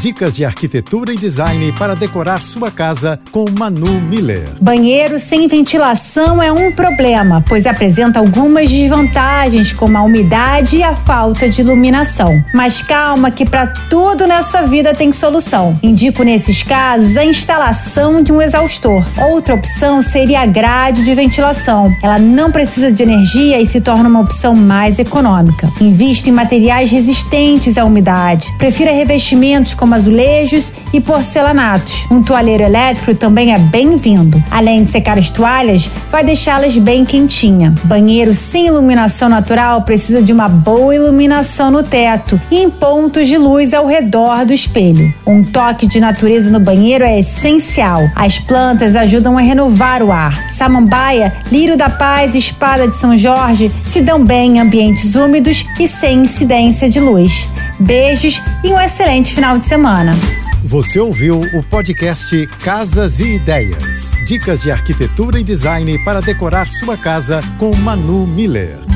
Dicas de arquitetura e design para decorar sua casa com Manu Miller. Banheiro sem ventilação é um problema, pois apresenta algumas desvantagens, como a umidade e a falta de iluminação. Mas calma, que para tudo nessa vida tem solução. Indico nesses casos a instalação de um exaustor. Outra opção seria a grade de ventilação. Ela não precisa de energia e se torna uma opção mais econômica. Invista em materiais resistentes à umidade. Prefira revestimentos como azulejos e porcelanatos. Um toalheiro elétrico também é bem-vindo. Além de secar as toalhas, vai deixá-las bem quentinha. Banheiro sem iluminação natural precisa de uma boa iluminação no teto e em pontos de luz ao redor do espelho. Um toque de natureza no banheiro é essencial. As plantas ajudam a renovar o ar. Samambaia, lírio da paz e espada de São Jorge se dão bem em ambientes úmidos e sem incidência de luz. Beijos e um excelente final de semana. Você ouviu o podcast Casas e Ideias. Dicas de arquitetura e design para decorar sua casa com Manu Miller.